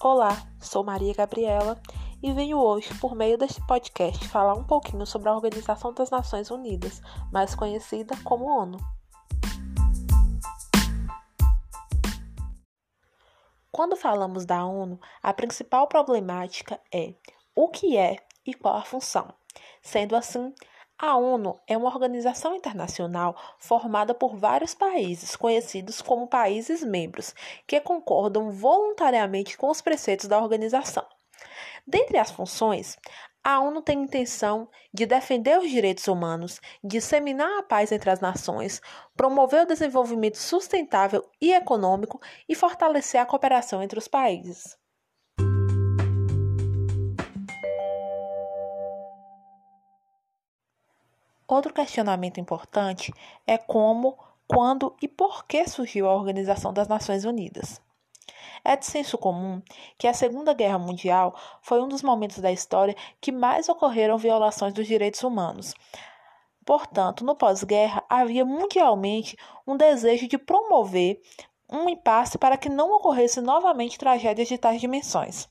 Olá, sou Maria Gabriela e venho hoje, por meio deste podcast, falar um pouquinho sobre a Organização das Nações Unidas, mais conhecida como ONU. Quando falamos da ONU, a principal problemática é o que é e qual a função. Sendo assim, a ONU é uma organização internacional formada por vários países, conhecidos como países membros, que concordam voluntariamente com os preceitos da organização. Dentre as funções, a ONU tem a intenção de defender os direitos humanos, disseminar a paz entre as nações, promover o desenvolvimento sustentável e econômico e fortalecer a cooperação entre os países. Outro questionamento importante é como, quando e por que surgiu a Organização das Nações Unidas. É de senso comum que a Segunda Guerra Mundial foi um dos momentos da história que mais ocorreram violações dos direitos humanos. Portanto, no pós-guerra, havia mundialmente um desejo de promover um impasse para que não ocorresse novamente tragédias de tais dimensões.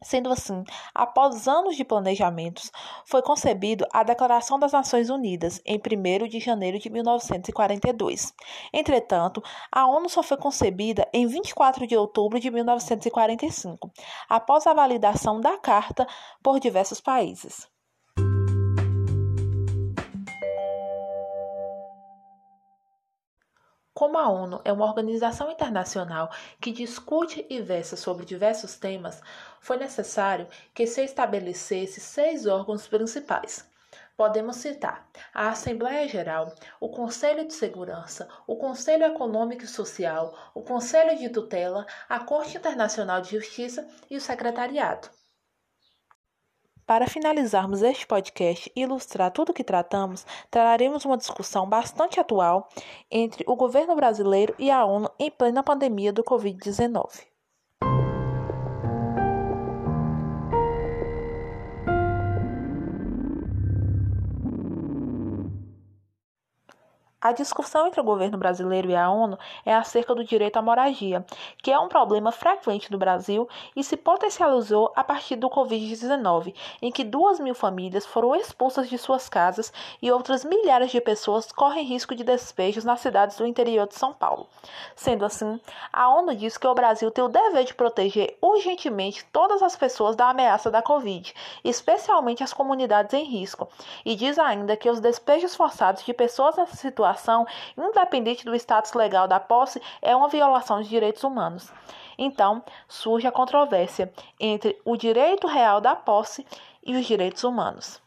Sendo assim, após anos de planejamentos, foi concebido a Declaração das Nações Unidas em 1 de janeiro de 1942. Entretanto, a ONU só foi concebida em 24 de outubro de 1945, após a validação da Carta por diversos países. Como a ONU é uma organização internacional que discute e versa sobre diversos temas, foi necessário que se estabelecesse seis órgãos principais. Podemos citar a Assembleia Geral, o Conselho de Segurança, o Conselho Econômico e Social, o Conselho de Tutela, a Corte Internacional de Justiça e o Secretariado. Para finalizarmos este podcast e ilustrar tudo o que tratamos, traremos uma discussão bastante atual entre o governo brasileiro e a ONU em plena pandemia do Covid-19. A discussão entre o governo brasileiro e a ONU é acerca do direito à moradia, que é um problema frequente no Brasil e se potencializou a partir do Covid-19, em que duas mil famílias foram expulsas de suas casas e outras milhares de pessoas correm risco de despejos nas cidades do interior de São Paulo. Sendo assim, a ONU diz que o Brasil tem o dever de proteger urgentemente todas as pessoas da ameaça da Covid, especialmente as comunidades em risco, e diz ainda que os despejos forçados de pessoas nessa situação situação, independente do status legal da posse, é uma violação de direitos humanos. Então, surge a controvérsia entre o direito real da posse e os direitos humanos.